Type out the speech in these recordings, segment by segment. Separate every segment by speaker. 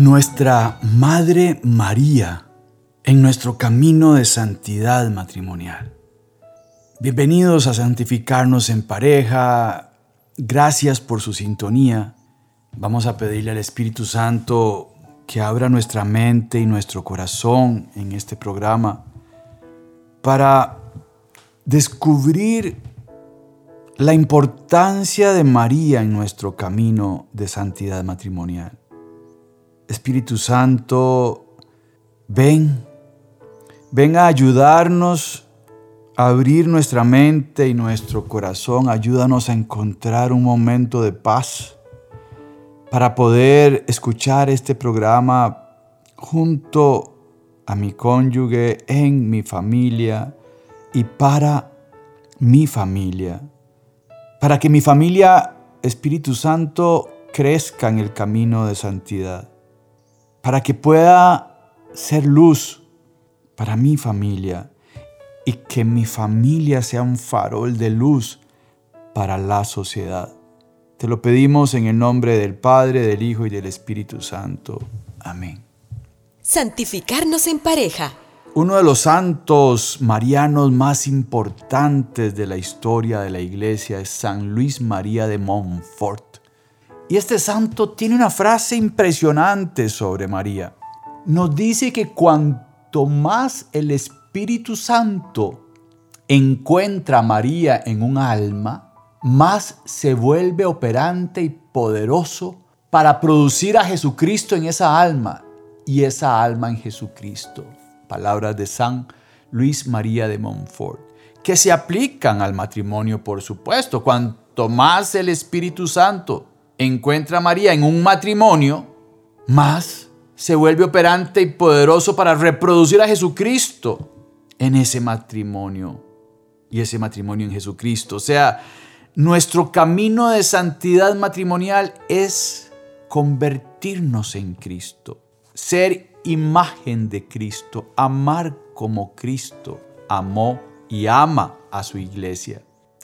Speaker 1: Nuestra Madre María en nuestro camino de santidad matrimonial. Bienvenidos a Santificarnos en pareja. Gracias por su sintonía. Vamos a pedirle al Espíritu Santo que abra nuestra mente y nuestro corazón en este programa para descubrir la importancia de María en nuestro camino de santidad matrimonial. Espíritu Santo, ven, ven a ayudarnos a abrir nuestra mente y nuestro corazón. Ayúdanos a encontrar un momento de paz para poder escuchar este programa junto a mi cónyuge, en mi familia y para mi familia. Para que mi familia, Espíritu Santo, crezca en el camino de santidad para que pueda ser luz para mi familia y que mi familia sea un farol de luz para la sociedad. Te lo pedimos en el nombre del Padre, del Hijo y del Espíritu Santo. Amén.
Speaker 2: Santificarnos en pareja.
Speaker 1: Uno de los santos marianos más importantes de la historia de la iglesia es San Luis María de Montfort. Y este santo tiene una frase impresionante sobre María. Nos dice que cuanto más el Espíritu Santo encuentra a María en un alma, más se vuelve operante y poderoso para producir a Jesucristo en esa alma y esa alma en Jesucristo. Palabras de San Luis María de Montfort, que se aplican al matrimonio, por supuesto. Cuanto más el Espíritu Santo encuentra a María en un matrimonio, más se vuelve operante y poderoso para reproducir a Jesucristo en ese matrimonio y ese matrimonio en Jesucristo. O sea, nuestro camino de santidad matrimonial es convertirnos en Cristo, ser imagen de Cristo, amar como Cristo amó y ama a su iglesia.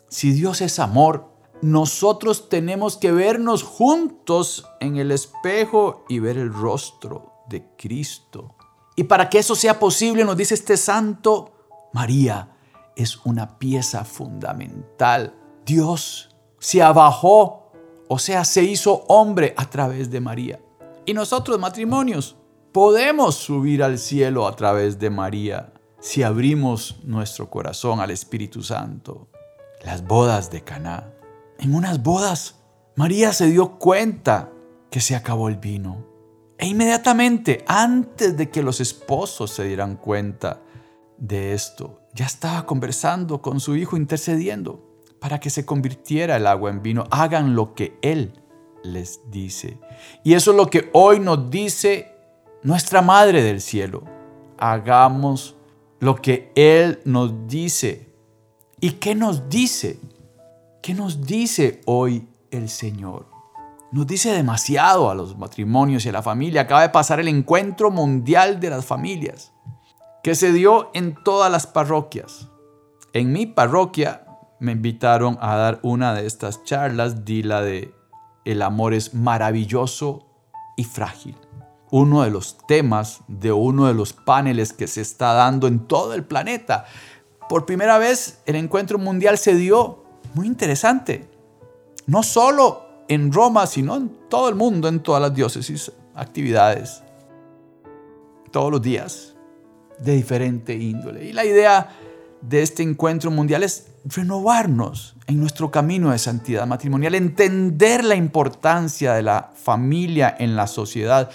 Speaker 1: Si Dios es amor, nosotros tenemos que vernos juntos en el espejo y ver el rostro de Cristo. Y para que eso sea posible, nos dice este santo, María es una pieza fundamental. Dios se abajó, o sea, se hizo hombre a través de María. Y nosotros, matrimonios, podemos subir al cielo a través de María si abrimos nuestro corazón al Espíritu Santo. Las bodas de Caná en unas bodas, María se dio cuenta que se acabó el vino. E inmediatamente, antes de que los esposos se dieran cuenta de esto, ya estaba conversando con su hijo, intercediendo para que se convirtiera el agua en vino. Hagan lo que Él les dice. Y eso es lo que hoy nos dice nuestra Madre del Cielo. Hagamos lo que Él nos dice. ¿Y qué nos dice? ¿Qué nos dice hoy el Señor? Nos dice demasiado a los matrimonios y a la familia. Acaba de pasar el encuentro mundial de las familias, que se dio en todas las parroquias. En mi parroquia me invitaron a dar una de estas charlas, di la de El amor es maravilloso y frágil. Uno de los temas de uno de los paneles que se está dando en todo el planeta. Por primera vez el encuentro mundial se dio muy interesante. No solo en Roma, sino en todo el mundo, en todas las diócesis, actividades, todos los días, de diferente índole. Y la idea de este encuentro mundial es renovarnos en nuestro camino de santidad matrimonial, entender la importancia de la familia en la sociedad,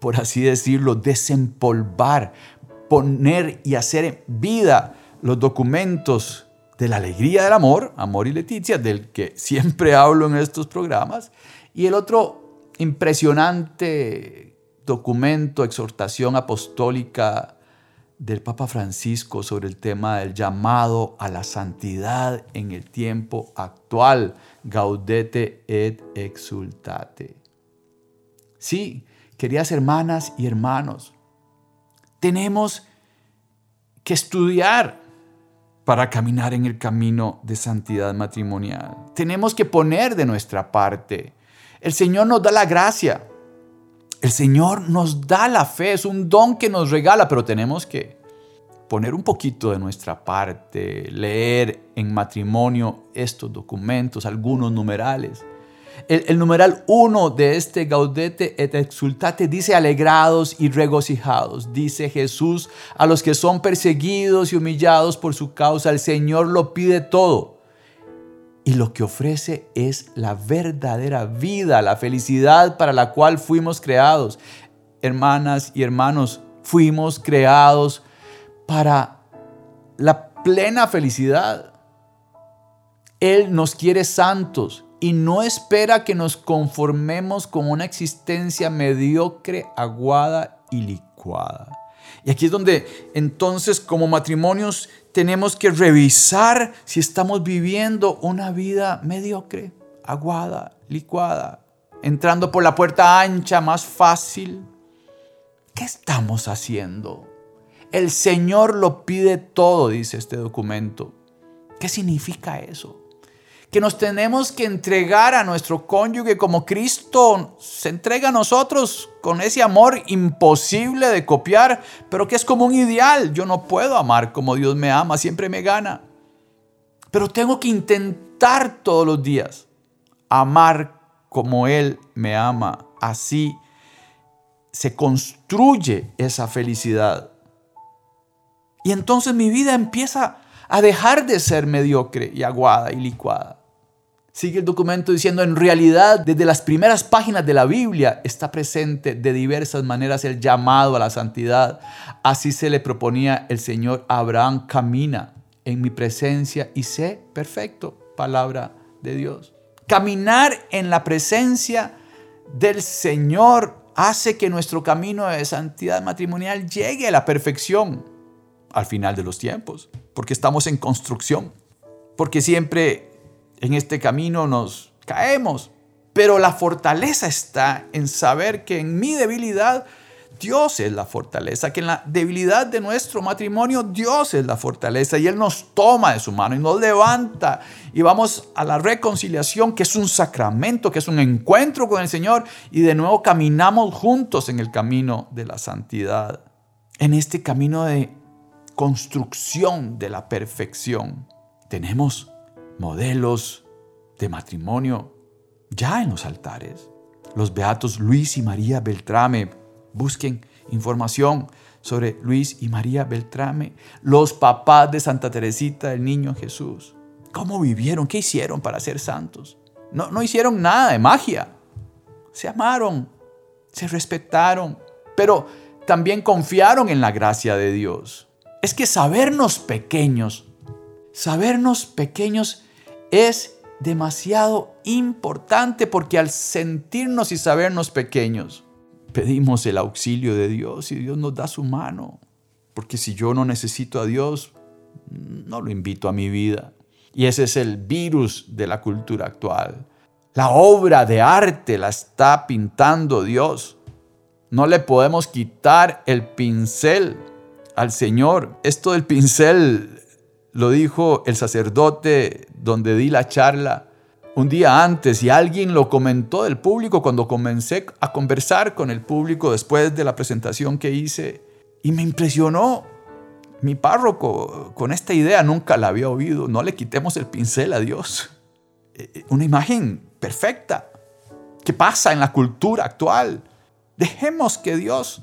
Speaker 1: por así decirlo, desempolvar, poner y hacer vida los documentos de la alegría del amor, Amor y Leticia, del que siempre hablo en estos programas, y el otro impresionante documento, exhortación apostólica del Papa Francisco sobre el tema del llamado a la santidad en el tiempo actual, gaudete et exultate. Sí, queridas hermanas y hermanos, tenemos que estudiar para caminar en el camino de santidad matrimonial. Tenemos que poner de nuestra parte. El Señor nos da la gracia. El Señor nos da la fe. Es un don que nos regala, pero tenemos que poner un poquito de nuestra parte, leer en matrimonio estos documentos, algunos numerales el, numeral 1 de este Gaudete et Exultate dice alegrados y regocijados. Dice Jesús a los que son perseguidos y humillados por su causa. El Señor lo pide todo. Y lo que ofrece es la verdadera vida, la felicidad para la cual fuimos creados. Hermanas y hermanos, fuimos creados para la plena felicidad. Él nos quiere santos y no espera que nos conformemos con una existencia mediocre, aguada y licuada. Y aquí es donde entonces como matrimonios tenemos que revisar si estamos viviendo una vida mediocre, aguada, licuada, entrando por la puerta ancha, más fácil. ¿Qué estamos haciendo? El Señor lo pide todo, dice este documento. ¿Qué significa eso? Que nos tenemos que entregar a nuestro cónyuge como Cristo se entrega a nosotros con ese amor imposible de copiar, pero que es como un ideal. Yo no puedo amar como Dios me ama, siempre me gana. Pero tengo que intentar todos los días amar como Él me ama. Así se construye esa felicidad. Y entonces mi vida empieza a dejar de ser mediocre y aguada y licuada. Sigue el documento diciendo, en realidad, desde las primeras páginas de la Biblia está presente de diversas maneras el llamado a la santidad. Así se le proponía el Señor Abraham, camina en mi presencia y sé perfecto. Palabra de Dios. Caminar en la presencia del Señor hace que nuestro camino de santidad matrimonial llegue a la perfección al final de los tiempos, porque estamos en construcción, porque siempre en este camino nos caemos, pero la fortaleza está en saber que en mi debilidad Dios es la fortaleza, que en la debilidad de nuestro matrimonio Dios es la fortaleza y Él nos toma de su mano y nos levanta. Y vamos a la reconciliación que es un sacramento, que es un encuentro con el Señor. Y de nuevo caminamos juntos en el camino de la santidad, en este camino de construcción de la perfección. Tenemos modelos de matrimonio ya en los altares. Los beatos Luis y María Beltrame, busquen información sobre Luis y María Beltrame, los papás de Santa Teresita del Niño Jesús. ¿Cómo vivieron? ¿Qué hicieron para ser santos? No, no hicieron nada de magia. Se amaron, se respetaron, pero también confiaron en la gracia de Dios. Es que sabernos pequeños, sabernos pequeños es demasiado importante porque al sentirnos y sabernos pequeños, pedimos el auxilio de Dios y Dios nos da su mano. Porque si yo no necesito a Dios, no lo invito a mi vida. Y ese es el virus de la cultura actual. La obra de arte la está pintando Dios. No le podemos quitar el pincel al Señor. Esto del pincel lo dijo el sacerdote donde di la charla un día antes y alguien lo comentó del público cuando comencé a conversar con el público después de la presentación que hice y me impresionó mi párroco con esta idea, nunca la había oído, no le quitemos el pincel a Dios. Eh, eh, una imagen perfecta que pasa en la cultura actual. Dejemos que Dios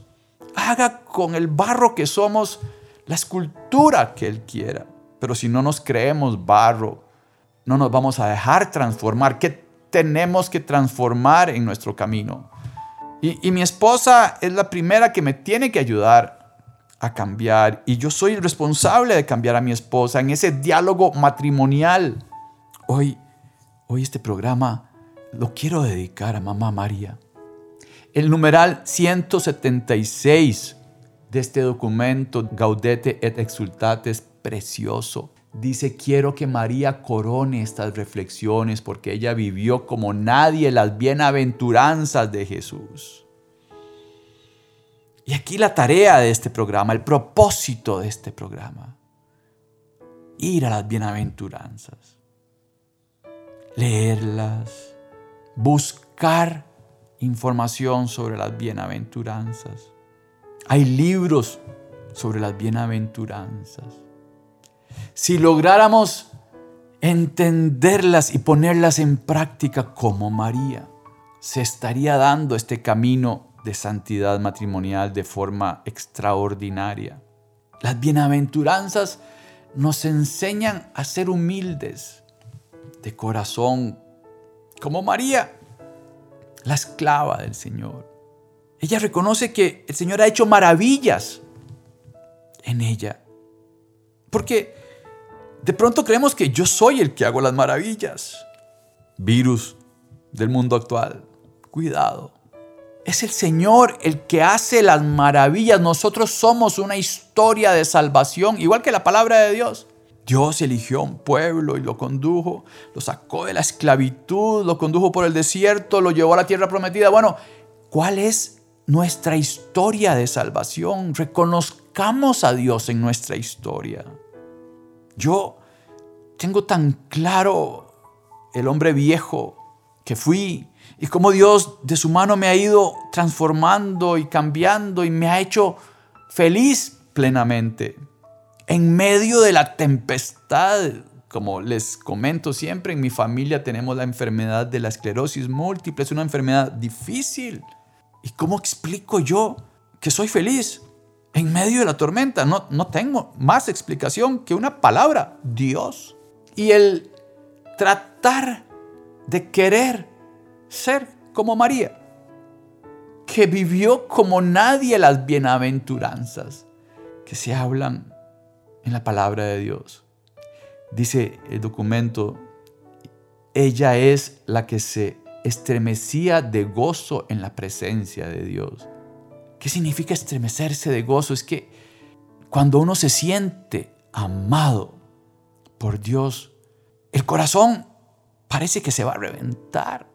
Speaker 1: haga con el barro que somos la escultura que Él quiera. Pero si no nos creemos barro, no nos vamos a dejar transformar. ¿Qué tenemos que transformar en nuestro camino? Y, mi esposa es la primera que me tiene que ayudar a cambiar. Y yo soy el responsable de cambiar a mi esposa en ese diálogo matrimonial. Hoy, hoy este programa lo quiero dedicar a mamá María. El numeral 176 de este documento, Gaudete et Exultate, es precioso. Dice, quiero que María corone estas reflexiones porque ella vivió como nadie las bienaventuranzas de Jesús. Y aquí la tarea de este programa, el propósito de este programa, ir a las bienaventuranzas, leerlas, buscar información sobre las bienaventuranzas. Hay libros sobre las bienaventuranzas si lográramos entenderlas y ponerlas en práctica como María, se estaría dando este camino de santidad matrimonial de forma extraordinaria. Las bienaventuranzas nos enseñan a ser humildes, de corazón, como María, la esclava del Señor. Ella reconoce que el Señor ha hecho maravillas en ella. Porque de pronto creemos que yo soy el que hago las maravillas. Virus del mundo actual. Cuidado. Es el Señor el que hace las maravillas. Nosotros somos una historia de salvación, igual que la palabra de Dios. Dios eligió un pueblo y lo condujo, lo sacó de la esclavitud, lo condujo por el desierto, lo llevó a la tierra prometida. Bueno, ¿cuál es nuestra historia de salvación? Reconozcamos a Dios en nuestra historia. Yo tengo tan claro el hombre viejo que fui y cómo Dios de su mano me ha ido transformando y cambiando y me ha hecho feliz plenamente. En medio de la tempestad, como les comento siempre, en mi familia tenemos la enfermedad de la esclerosis múltiple, es una enfermedad difícil. ¿Y cómo explico yo que soy feliz? En medio de la tormenta. No, no tengo más explicación que una palabra, Dios. Y el tratar de querer ser como María, que vivió como nadie las bienaventuranzas que se hablan en la palabra de Dios. Dice el documento, ella es la que se estremecía de gozo en la presencia de Dios. ¿Qué significa estremecerse de gozo? Es que cuando uno se siente amado por Dios, el corazón parece que se va a reventar.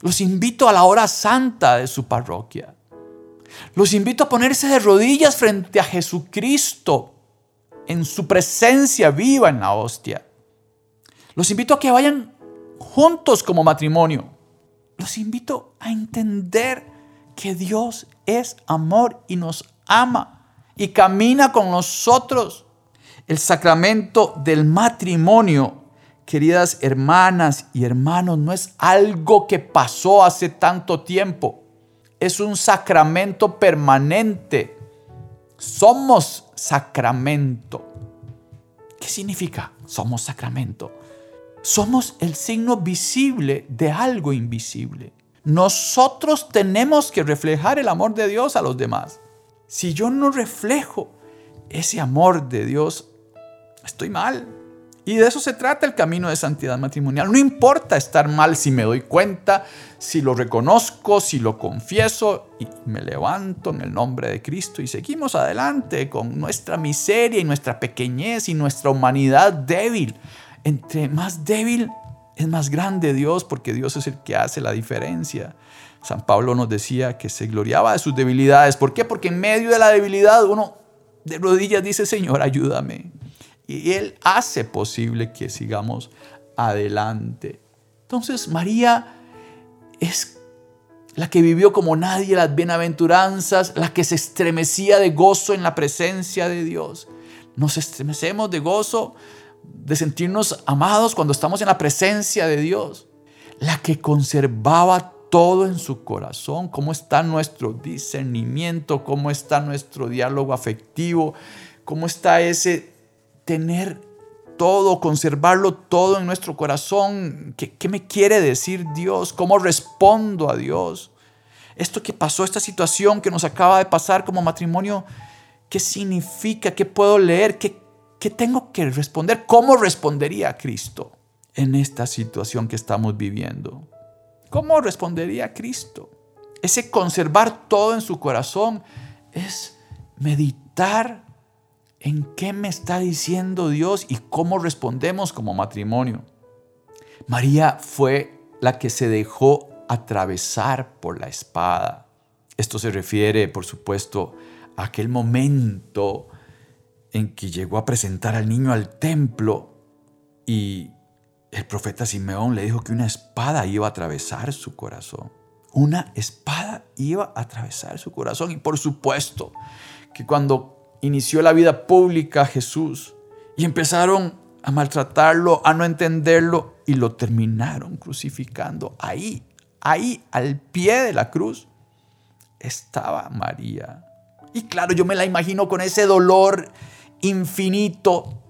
Speaker 1: Los invito a la hora santa de su parroquia. Los invito a ponerse de rodillas frente a Jesucristo en su presencia viva en la hostia. Los invito a que vayan juntos como matrimonio. Los invito a entender que Dios es amor y nos ama y camina con nosotros. El sacramento del matrimonio, queridas hermanas y hermanos, no es algo que pasó hace tanto tiempo. Es un sacramento permanente. Somos sacramento. ¿Qué significa? Somos sacramento. Somos el signo visible de algo invisible. Nosotros tenemos que reflejar el amor de Dios a los demás. Si yo no reflejo ese amor de Dios, estoy mal. Y de eso se trata el camino de santidad matrimonial. No importa estar mal si me doy cuenta, si lo reconozco, si lo confieso y me levanto en el nombre de Cristo y seguimos adelante con nuestra miseria y nuestra pequeñez y nuestra humanidad débil. Entre más débil, es más grande Dios porque Dios es el que hace la diferencia. San Pablo nos decía que se gloriaba de sus debilidades. ¿Por qué? Porque en medio de la debilidad uno de rodillas dice, Señor, ayúdame. Y Él hace posible que sigamos adelante. Entonces María es la que vivió como nadie las bienaventuranzas, la que se estremecía de gozo en la presencia de Dios. Nos estremecemos de gozo de sentirnos amados cuando estamos en la presencia de Dios. La que conservaba todo en su corazón, cómo está nuestro discernimiento, cómo está nuestro diálogo afectivo, cómo está ese tener todo, conservarlo todo en nuestro corazón. ¿Qué, qué me quiere decir Dios? ¿Cómo respondo a Dios? Esto que pasó, esta situación que nos acaba de pasar como matrimonio, ¿qué significa? ¿Qué puedo leer? ¿Qué, ¿Qué tengo que responder? ¿Cómo respondería Cristo en esta situación que estamos viviendo? ¿Cómo respondería Cristo? ese conservar todo en su corazón, es meditar en qué me está diciendo Dios y cómo respondemos como matrimonio. María fue la que se dejó atravesar por la espada. Esto se refiere, por supuesto, a aquel momento en que llegó a presentar al niño al templo y el profeta Simeón le dijo que una espada iba a atravesar su corazón. Una espada iba a atravesar su corazón. Y por supuesto que cuando inició la vida pública Jesús y empezaron a maltratarlo, a no entenderlo y lo terminaron crucificando ahí, ahí al pie de la cruz, estaba María. Y claro, yo me la imagino con ese dolor infinito.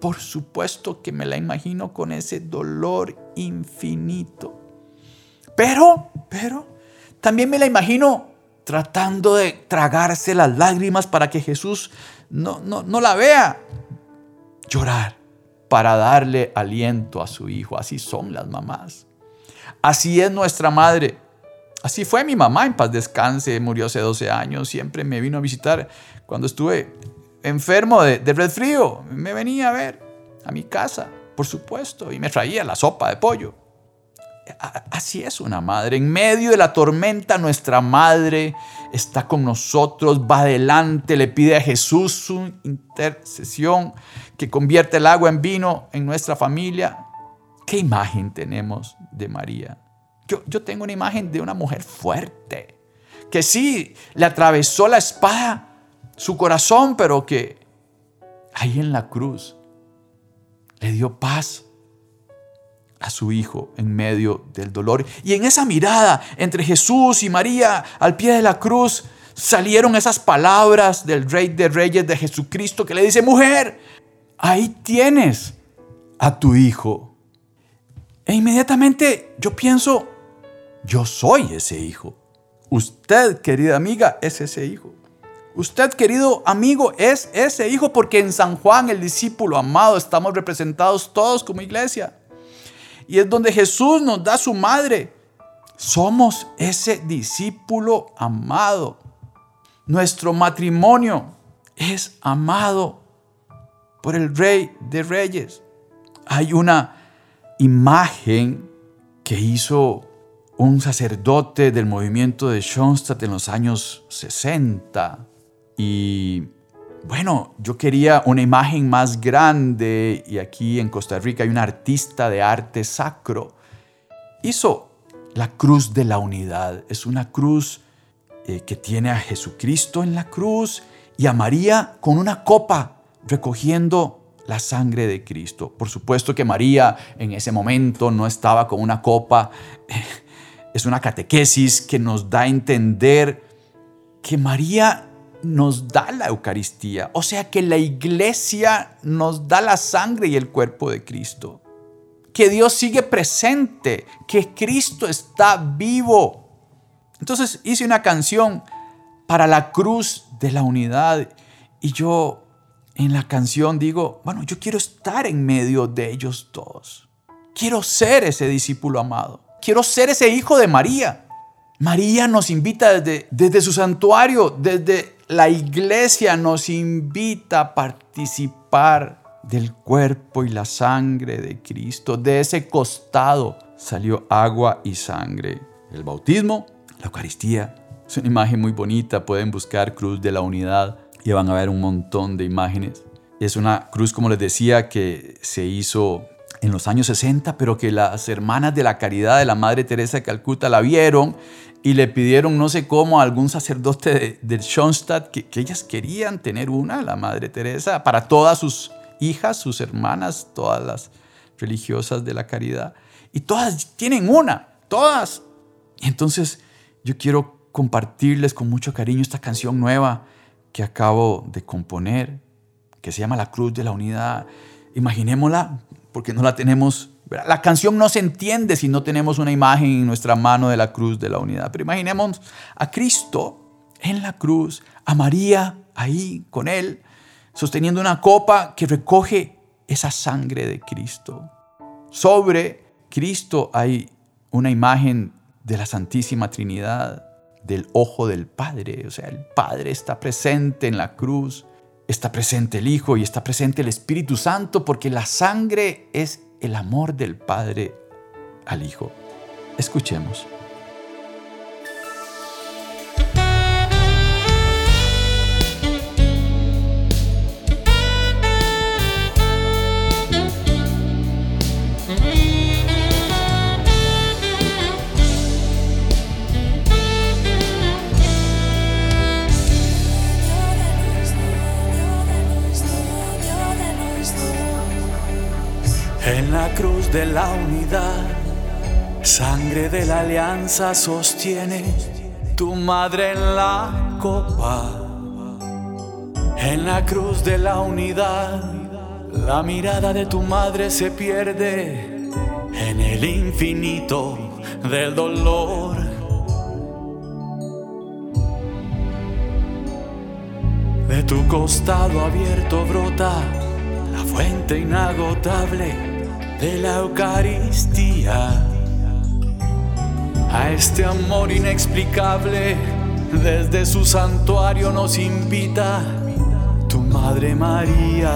Speaker 1: Por supuesto que me la imagino con ese dolor infinito. Pero, pero, también me la imagino tratando de tragarse las lágrimas para que Jesús no, no, no la vea llorar para darle aliento a su hijo. Así son las mamás. Así es nuestra madre. Así fue mi mamá, en paz descanse, murió hace 12 años, siempre me vino a visitar cuando estuve enfermo de, de resfrío. Me venía a ver a mi casa, por supuesto, y me traía la sopa de pollo. Así es una madre. En medio de la tormenta, nuestra madre está con nosotros, va adelante, le pide a Jesús su intercesión que convierte el agua en vino en nuestra familia. ¿Qué imagen tenemos de María? Yo, yo tengo una imagen de una mujer fuerte, que sí, le atravesó la espada su corazón, pero que ahí en la cruz le dio paz a su hijo en medio del dolor. Y en esa mirada entre Jesús y María al pie de la cruz salieron esas palabras del Rey de Reyes de Jesucristo que le dice, mujer, ahí tienes a tu hijo. E inmediatamente yo pienso, yo soy ese hijo. Usted, querida amiga, es ese hijo. Usted, querido amigo, es ese hijo porque en San Juan, el discípulo amado, estamos representados todos como iglesia y es donde Jesús nos da su madre. Somos ese discípulo amado. Nuestro matrimonio es amado por el Rey de Reyes. Hay una imagen que hizo un sacerdote del movimiento de Schoenstatt en los años 60 y bueno, yo quería una imagen más grande y aquí en Costa Rica hay un artista de arte sacro. Hizo la cruz de la unidad. Es una cruz eh, que tiene a Jesucristo en la cruz y a María con una copa recogiendo la sangre de Cristo. Por supuesto que María en ese momento no estaba con una copa. Es una catequesis que nos da a entender que María nos da la Eucaristía. O sea que la iglesia nos da la sangre y el cuerpo de Cristo. Que Dios sigue presente, que Cristo está vivo. Entonces hice una canción para la cruz de la unidad y yo en la canción digo, bueno, yo quiero estar en medio de ellos todos. Quiero ser ese discípulo amado. Quiero ser ese hijo de María. María nos invita desde, desde su santuario, desde la iglesia nos invita a participar del cuerpo y la sangre de Cristo. De ese costado salió agua y sangre. El bautismo, la Eucaristía, es una imagen muy bonita. Pueden buscar Cruz de la Unidad y van a ver un montón de imágenes. Es una cruz, como les decía, que se hizo en los años 60, pero que las hermanas de la caridad de la Madre Teresa de Calcuta la vieron y le pidieron, no sé cómo, a algún sacerdote del de Schoenstatt que, ellas querían tener una, la Madre Teresa, para todas sus hijas, sus hermanas, todas las religiosas de la caridad. Y todas tienen una, todas. Entonces yo quiero compartirles con mucho cariño esta canción nueva que acabo de componer, que se llama La Cruz de la Unidad. Imaginémosla, porque no la tenemos la canción no se entiende si no tenemos una imagen en nuestra mano de la cruz de la unidad. Pero imaginemos a Cristo en la cruz, a María ahí con él, sosteniendo una copa que recoge esa sangre de Cristo. Sobre Cristo hay una imagen de la Santísima Trinidad.
Speaker 3: del ojo del Padre. O sea, el Padre está presente en la cruz, está presente el Hijo y está presente el Espíritu Santo porque la sangre es el amor del Padre al Hijo. Escuchemos.
Speaker 1: De la unidad, sangre de la alianza sostiene tu madre en la copa. En la cruz de la unidad, la mirada de tu madre se pierde en el infinito del dolor. De tu costado abierto brota la fuente inagotable de la Eucaristía. A este amor inexplicable desde su santuario nos invita tu Madre María.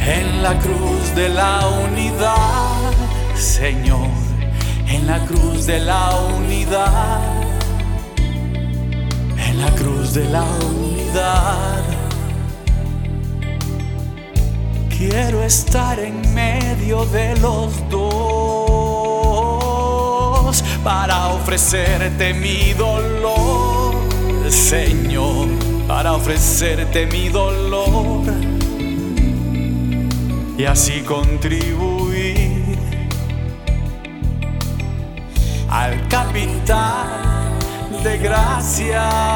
Speaker 1: En la cruz de la unidad, Señor, en la cruz de la unidad, en la cruz de la unidad. Quiero estar en medio de los dos para ofrecerte mi dolor, Señor, para ofrecerte mi dolor y así contribuir al capital de gracias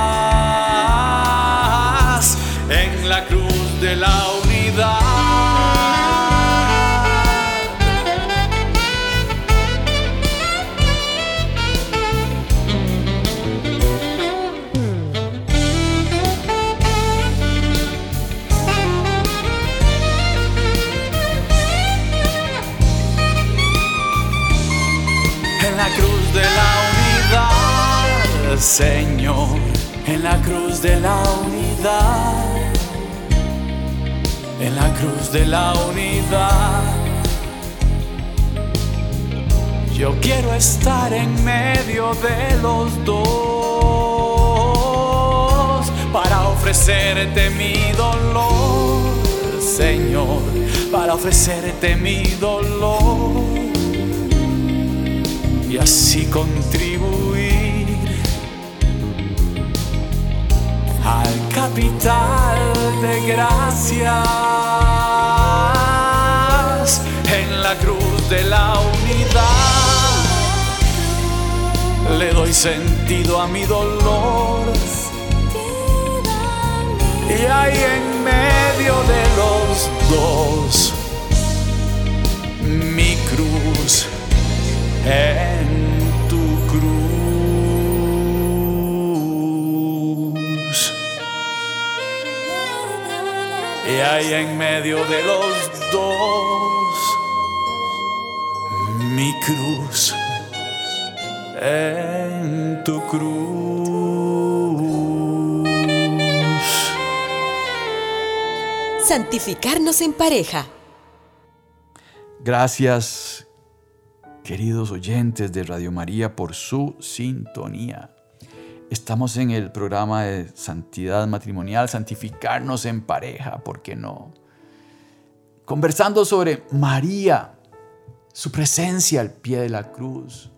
Speaker 1: la cruz de la unidad, en la cruz de la unidad. Yo quiero estar en medio de los dos para ofrecerte mi dolor, Señor, para ofrecerte mi dolor y así contribuir capital de gracias en la cruz de la unidad. Le doy sentido a mi dolor y ahí en medio de los dos mi cruz en Y ahí en medio de los dos, mi cruz en tu cruz.
Speaker 2: Santificarnos en pareja.
Speaker 3: Gracias, queridos oyentes de Radio María, por su sintonía. Estamos en el programa de santidad matrimonial, santificarnos en pareja, ¿por qué no? Conversando sobre María, su presencia al pie de la cruz,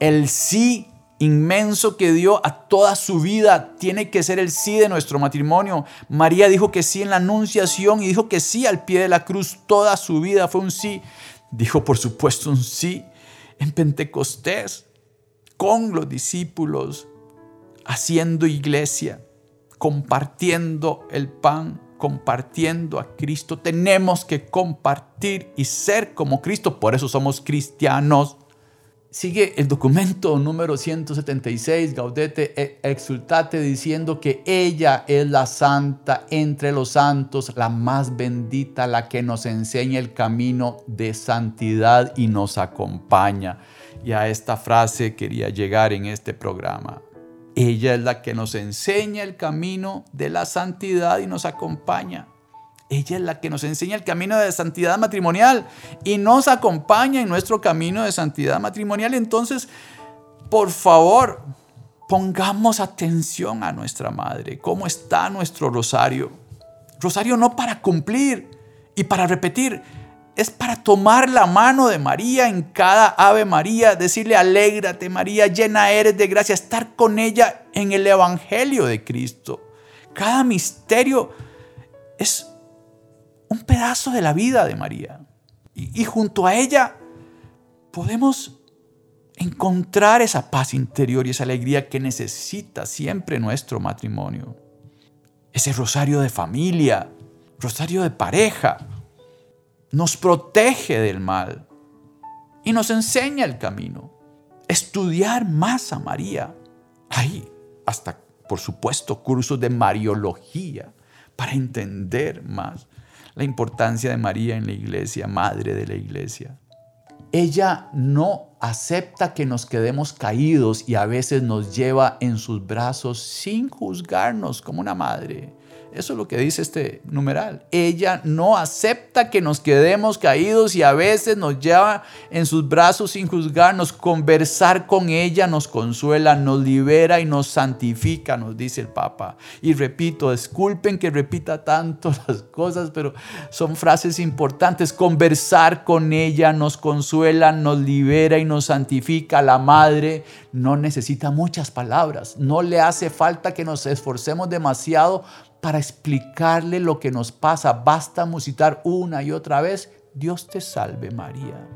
Speaker 3: el sí inmenso que dio a toda su vida tiene que ser el sí de nuestro matrimonio. María dijo que sí en la anunciación y dijo que sí al pie de la cruz. Toda su vida fue un sí. Dijo por supuesto un sí en Pentecostés con los discípulos, haciendo iglesia, compartiendo el pan, compartiendo a Cristo. Tenemos que compartir y ser como Cristo. Por eso somos cristianos. Sigue el documento número 176, Gaudete e Exultate, diciendo que ella es la santa entre los santos, la más bendita, la que nos enseña el camino de santidad y nos acompaña.
Speaker 1: Y a esta frase quería llegar en este programa. Ella es la que nos enseña el camino de la santidad y nos acompaña. Ella es la que nos enseña el camino de santidad matrimonial y nos acompaña en nuestro camino de santidad matrimonial. Entonces, por favor, pongamos atención a nuestra madre. ¿Cómo está nuestro rosario? Rosario no para cumplir y para repetir, es para tomar la mano de María en cada Ave María, decirle, alégrate María, llena eres de gracia, estar con ella en el Evangelio de Cristo. Cada misterio es un pedazo de la vida de María. Y, y junto a ella podemos encontrar esa paz interior y esa alegría que necesita siempre nuestro matrimonio. Ese rosario de familia, rosario de pareja, nos protege del mal y nos enseña el camino. Estudiar más a María. Hay hasta, por supuesto, cursos de Mariología para entender más la importancia de María en la iglesia, madre de la iglesia. Ella no acepta que nos quedemos caídos y a veces nos lleva en sus brazos sin juzgarnos como una madre. Eso es lo que dice este numeral. Ella no acepta que nos quedemos caídos y a veces nos lleva en sus brazos sin juzgarnos. Conversar con ella nos consuela, nos libera y nos santifica, nos dice el Papa. Y repito, disculpen que repita tanto las cosas, pero son frases importantes. Conversar con ella nos consuela, nos libera y nos santifica. La madre no necesita muchas palabras. No le hace falta que nos esforcemos demasiado para explicarle lo que nos pasa. Basta musitar una y otra vez, Dios te salve María.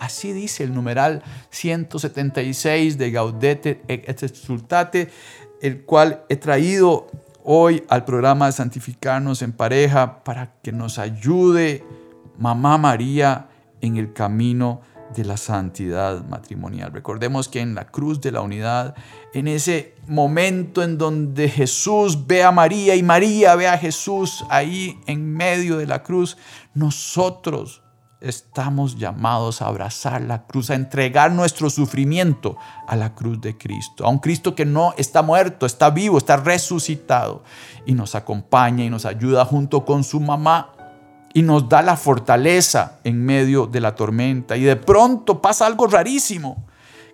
Speaker 1: Así dice el numeral 176 de Gaudete et Exultate, el cual he traído hoy al programa de Santificarnos en Pareja para que nos ayude Mamá María en el camino de la santidad matrimonial. Recordemos que en la cruz de la unidad, en ese momento en donde Jesús ve a María y María ve a Jesús ahí en medio de la cruz, nosotros estamos llamados a abrazar la cruz, a entregar nuestro sufrimiento a la cruz de Cristo, a un Cristo que no está muerto, está vivo, está resucitado y nos acompaña y nos ayuda junto con su mamá y nos da la fortaleza en medio de la tormenta. Y de pronto pasa algo rarísimo,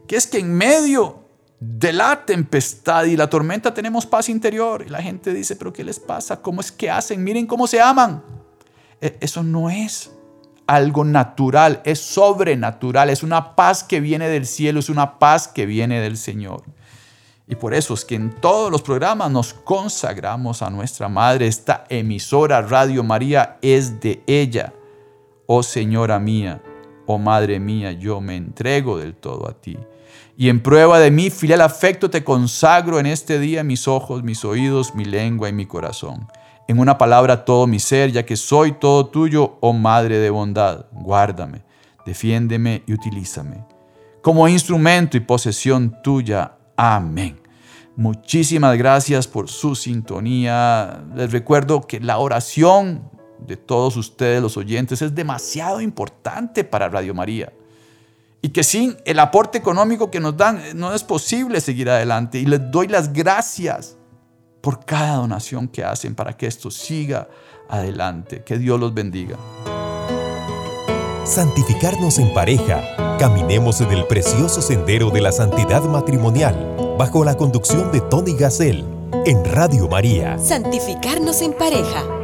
Speaker 1: que es que en medio de la tempestad y la tormenta tenemos paz interior. Y la gente dice, pero ¿qué les pasa? ¿Cómo es que hacen? Miren cómo se aman. E, eso no es algo natural, es sobrenatural, es una paz que viene del cielo, es una paz que viene del Señor. Y por eso es que en todos los programas nos consagramos a nuestra Madre. Esta emisora Radio María es de ella. Oh Señora mía, oh Madre mía, yo me entrego del todo a ti. Y en prueba de mi filial afecto te consagro en este día mis ojos, mis oídos, mi lengua y mi corazón. En una palabra todo mi ser, ya que soy todo tuyo, oh Madre de bondad. Guárdame, defiéndeme y utilízame. Como instrumento y posesión tuya Amén. Muchísimas gracias por su sintonía. Les recuerdo que la oración de todos ustedes, los oyentes, es demasiado importante para Radio María. Y que sin el aporte económico que nos dan no es posible seguir adelante. Y les doy las gracias por cada donación que hacen para que esto siga adelante. Que Dios los bendiga.
Speaker 4: Santificarnos en pareja. Caminemos en el precioso sendero de la santidad matrimonial, bajo la conducción de Tony Gassel, en Radio María.
Speaker 2: Santificarnos en pareja.